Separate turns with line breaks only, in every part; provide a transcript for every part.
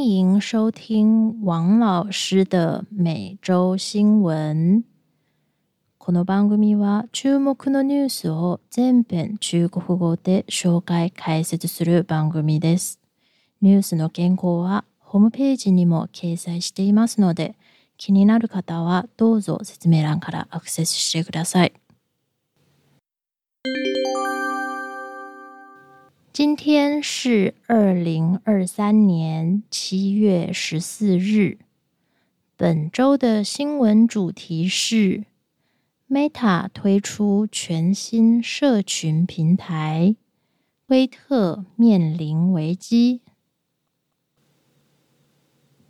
欢迎收听王老师的每周新闻。この番組は注目のニュースを全編中国語で紹介解説する番組です。ニュースの原稿はホームページにも掲載していますので、気になる方はどうぞ説明欄からアクセスしてください。今天是二零二三年七月十四日。本周的新闻主题是：Meta 推出全新社群平台，推特面临危机。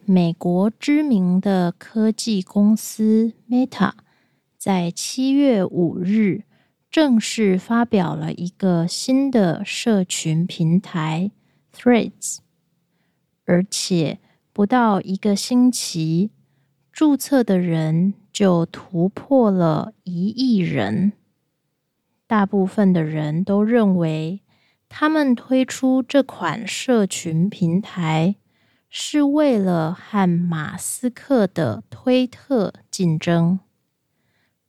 美国知名的科技公司 Meta 在七月五日。正式发表了一个新的社群平台 Threads，而且不到一个星期，注册的人就突破了一亿人。大部分的人都认为，他们推出这款社群平台是为了和马斯克的推特竞争。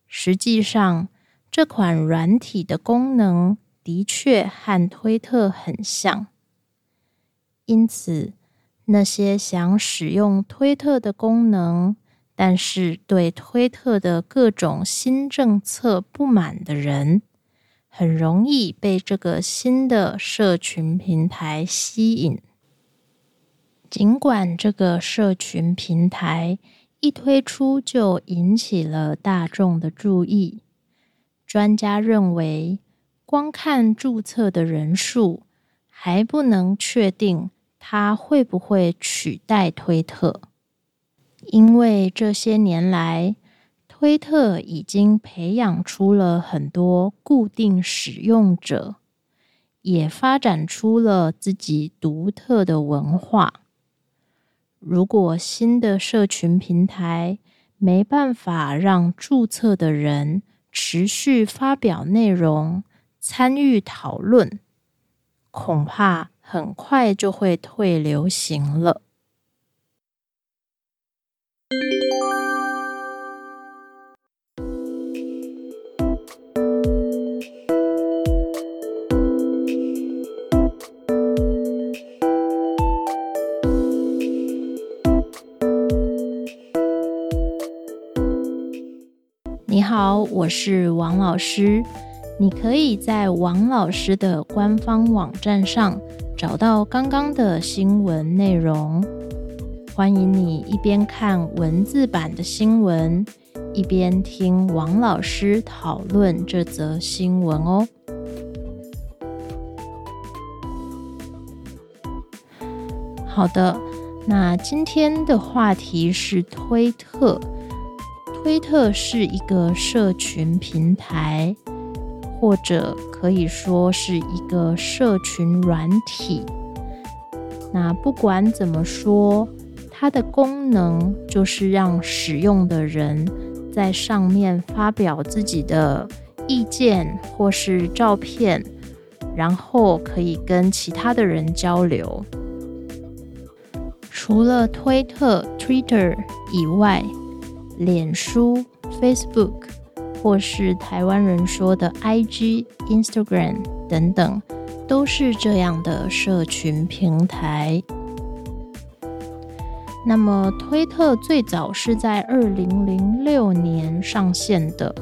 实际上，这款软体的功能的确和推特很像，因此那些想使用推特的功能，但是对推特的各种新政策不满的人，很容易被这个新的社群平台吸引。尽管这个社群平台一推出就引起了大众的注意。专家认为，光看注册的人数还不能确定它会不会取代推特，因为这些年来，推特已经培养出了很多固定使用者，也发展出了自己独特的文化。如果新的社群平台没办法让注册的人，持续发表内容、参与讨论，恐怕很快就会退流行了。我是王老师。你可以在王老师的官方网站上找到刚刚的新闻内容。欢迎你一边看文字版的新闻，一边听王老师讨论这则新闻哦。好的，那今天的话题是推特。推特是一个社群平台，或者可以说是一个社群软体。那不管怎么说，它的功能就是让使用的人在上面发表自己的意见或是照片，然后可以跟其他的人交流。除了推特 （Twitter） 以外，脸书、Facebook，或是台湾人说的 IG、Instagram 等等，都是这样的社群平台。那么，推特最早是在二零零六年上线的，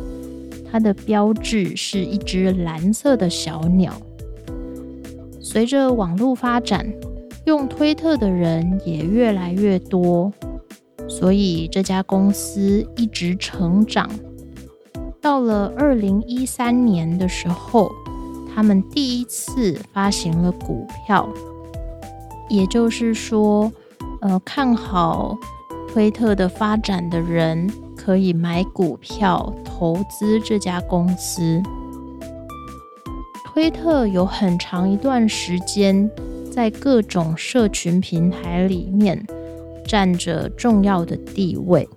它的标志是一只蓝色的小鸟。随着网络发展，用推特的人也越来越多。所以这家公司一直成长，到了二零一三年的时候，他们第一次发行了股票，也就是说，呃，看好推特的发展的人可以买股票投资这家公司。推特有很长一段时间在各种社群平台里面。占着重要的地位。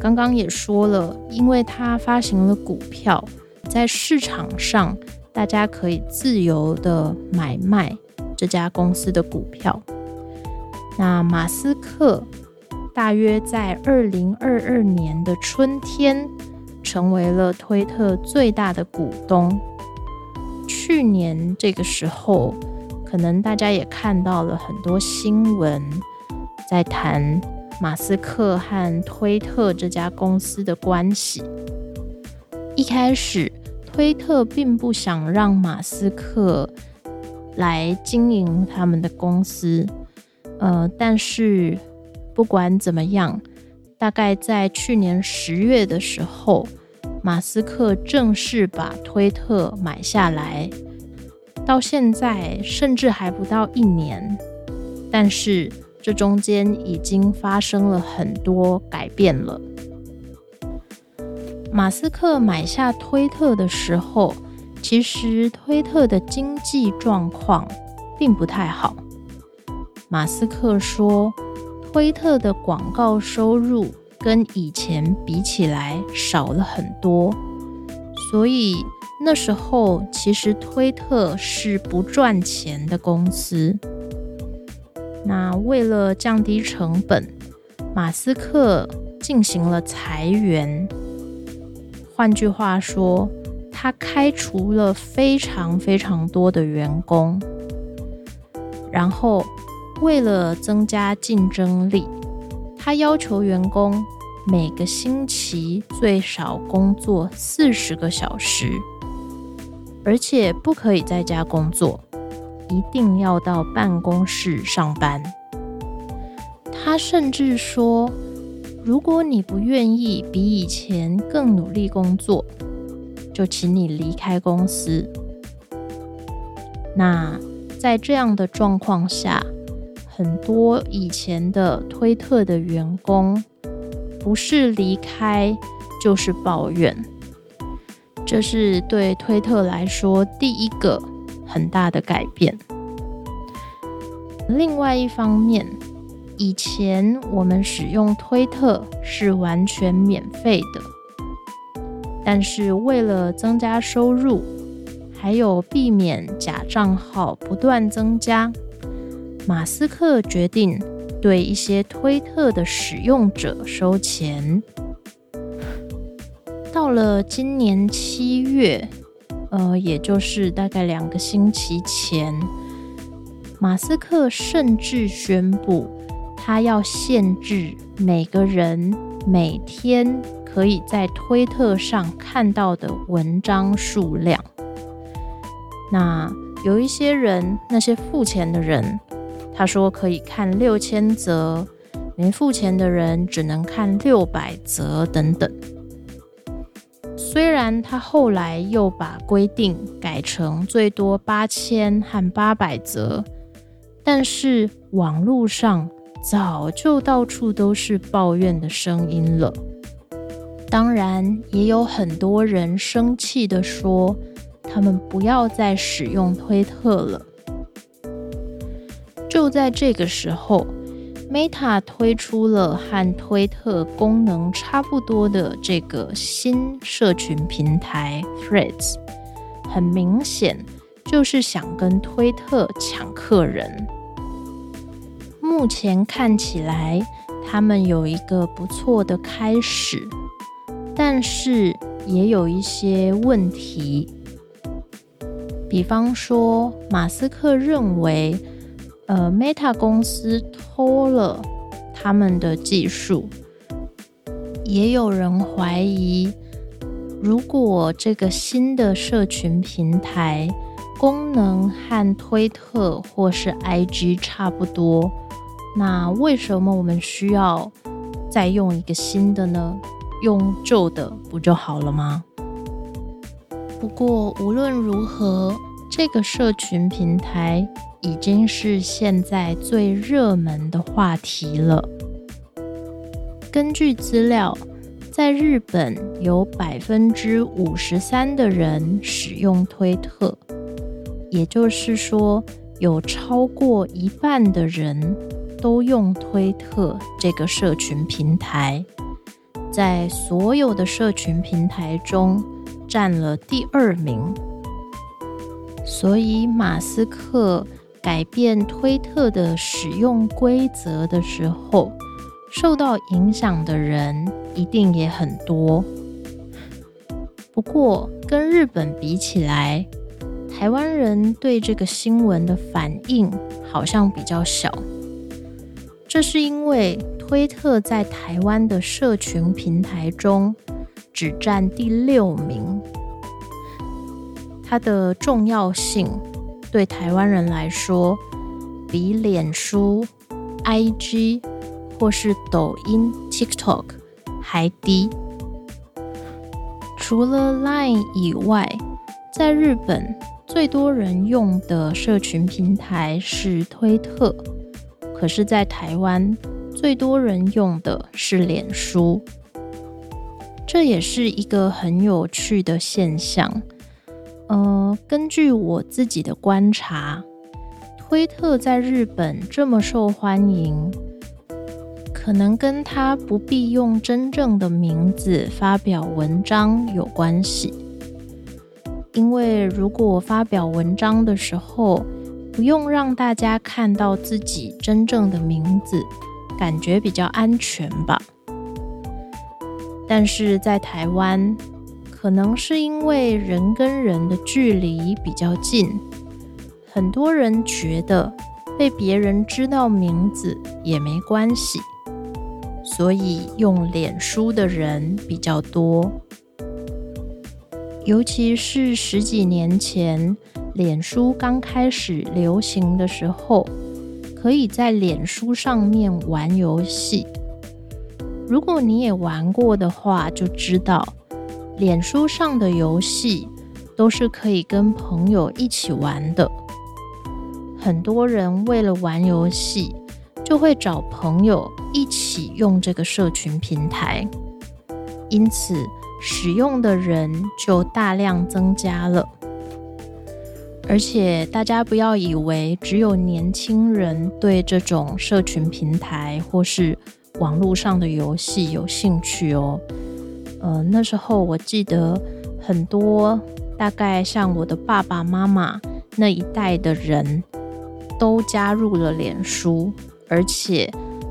刚刚也说了，因为它发行了股票，在市场上大家可以自由的买卖这家公司的股票。那马斯克大约在二零二二年的春天，成为了推特最大的股东。去年这个时候，可能大家也看到了很多新闻，在谈马斯克和推特这家公司的关系。一开始，推特并不想让马斯克来经营他们的公司。呃，但是不管怎么样，大概在去年十月的时候，马斯克正式把推特买下来，到现在甚至还不到一年，但是这中间已经发生了很多改变了。马斯克买下推特的时候，其实推特的经济状况并不太好。马斯克说，推特的广告收入跟以前比起来少了很多，所以那时候其实推特是不赚钱的公司。那为了降低成本，马斯克进行了裁员。换句话说，他开除了非常非常多的员工，然后。为了增加竞争力，他要求员工每个星期最少工作四十个小时，而且不可以在家工作，一定要到办公室上班。他甚至说，如果你不愿意比以前更努力工作，就请你离开公司。那在这样的状况下，很多以前的推特的员工，不是离开就是抱怨，这是对推特来说第一个很大的改变。另外一方面，以前我们使用推特是完全免费的，但是为了增加收入，还有避免假账号不断增加。马斯克决定对一些推特的使用者收钱。到了今年七月，呃，也就是大概两个星期前，马斯克甚至宣布，他要限制每个人每天可以在推特上看到的文章数量。那有一些人，那些付钱的人。他说可以看六千则，没付钱的人只能看六百则等等。虽然他后来又把规定改成最多八千和八百则，但是网络上早就到处都是抱怨的声音了。当然，也有很多人生气的说，他们不要再使用推特了。就在这个时候，Meta 推出了和推特功能差不多的这个新社群平台 Threads，很明显就是想跟推特抢客人。目前看起来，他们有一个不错的开始，但是也有一些问题，比方说，马斯克认为。呃，Meta 公司偷了他们的技术，也有人怀疑，如果这个新的社群平台功能和推特或是 IG 差不多，那为什么我们需要再用一个新的呢？用旧的不就好了吗？不过无论如何，这个社群平台。已经是现在最热门的话题了。根据资料，在日本有百分之五十三的人使用推特，也就是说，有超过一半的人都用推特这个社群平台，在所有的社群平台中占了第二名。所以，马斯克。改变推特的使用规则的时候，受到影响的人一定也很多。不过，跟日本比起来，台湾人对这个新闻的反应好像比较小。这是因为推特在台湾的社群平台中只占第六名，它的重要性对台湾人来说比脸书、IG 或是抖音 TikTok 还低。除了 Line 以外，在日本最多人用的社群平台是推特，可是，在台湾最多人用的是脸书。这也是一个很有趣的现象。呃，根据我自己的观察，推特在日本这么受欢迎。可能跟他不必用真正的名字发表文章有关系，因为如果发表文章的时候不用让大家看到自己真正的名字，感觉比较安全吧。但是在台湾，可能是因为人跟人的距离比较近，很多人觉得被别人知道名字也没关系。所以用脸书的人比较多，尤其是十几年前脸书刚开始流行的时候，可以在脸书上面玩游戏。如果你也玩过的话，就知道脸书上的游戏都是可以跟朋友一起玩的。很多人为了玩游戏。就会找朋友一起用这个社群平台，因此使用的人就大量增加了。而且大家不要以为只有年轻人对这种社群平台或是网络上的游戏有兴趣哦。呃，那时候我记得很多，大概像我的爸爸妈妈那一代的人都加入了脸书。而且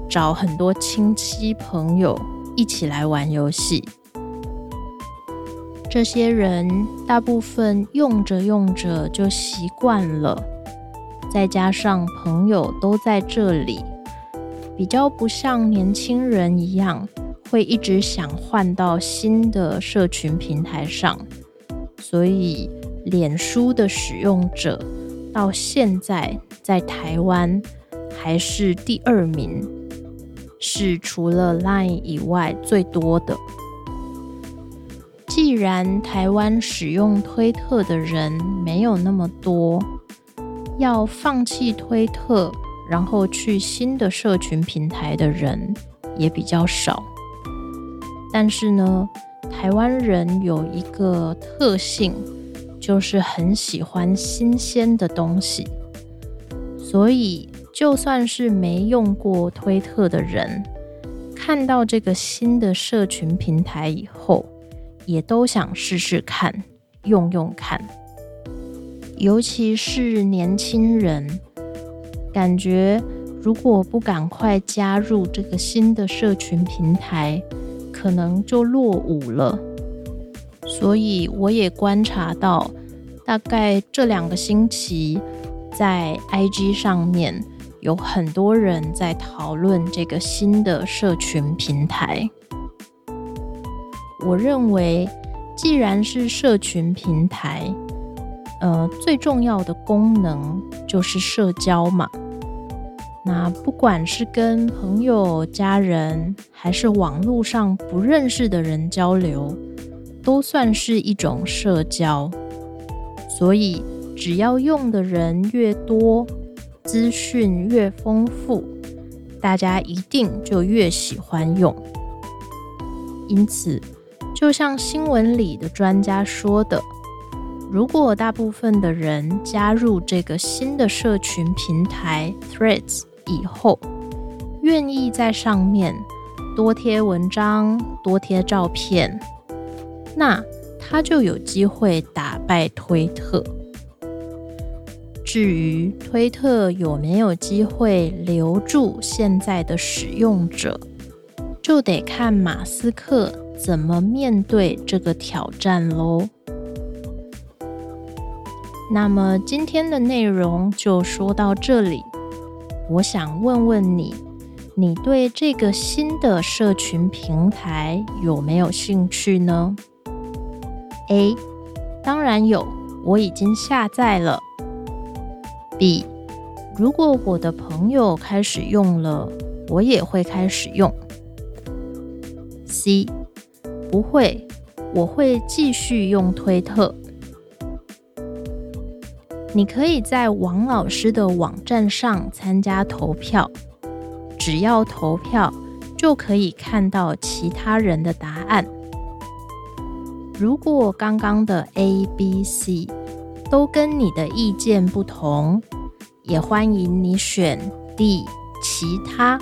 找很多亲戚朋友一起来玩游戏，这些人大部分用着用着就习惯了，再加上朋友都在这里，比较不像年轻人一样会一直想换到新的社群平台上，所以脸书的使用者到现在在台湾。还是第二名，是除了 Line 以外最多的。既然台湾使用推特的人没有那么多，要放弃推特，然后去新的社群平台的人也比较少。但是呢，台湾人有一个特性，就是很喜欢新鲜的东西，所以。就算是没用过推特的人，看到这个新的社群平台以后，也都想试试看，用用看。尤其是年轻人，感觉如果不赶快加入这个新的社群平台，可能就落伍了。所以我也观察到，大概这两个星期，在 IG 上面。有很多人在讨论这个新的社群平台。我认为，既然是社群平台，呃，最重要的功能就是社交嘛。那不管是跟朋友、家人，还是网络上不认识的人交流，都算是一种社交。所以，只要用的人越多，资讯越丰富，大家一定就越喜欢用。因此，就像新闻里的专家说的，如果大部分的人加入这个新的社群平台 Threads 以后，愿意在上面多贴文章、多贴照片，那他就有机会打败推特。至于推特有没有机会留住现在的使用者，就得看马斯克怎么面对这个挑战喽。那么今天的内容就说到这里。我想问问你，你对这个新的社群平台有没有兴趣呢？A，当然有，我已经下载了。B，如果我的朋友开始用了，我也会开始用。C，不会，我会继续用推特。你可以在王老师的网站上参加投票，只要投票就可以看到其他人的答案。如果刚刚的 A、B、C。都跟你的意见不同，也欢迎你选 D 其他，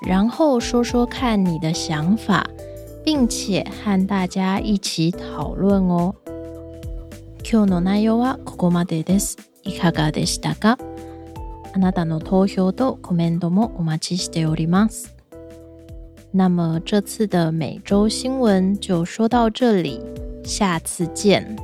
然后说说看你的想法，并且和大家一起讨论哦。今日の内容はここまでです。いかがでしたか？あなたの投票とコメントもお待ちしております。那么这次的每周新闻就说到这里，下次见。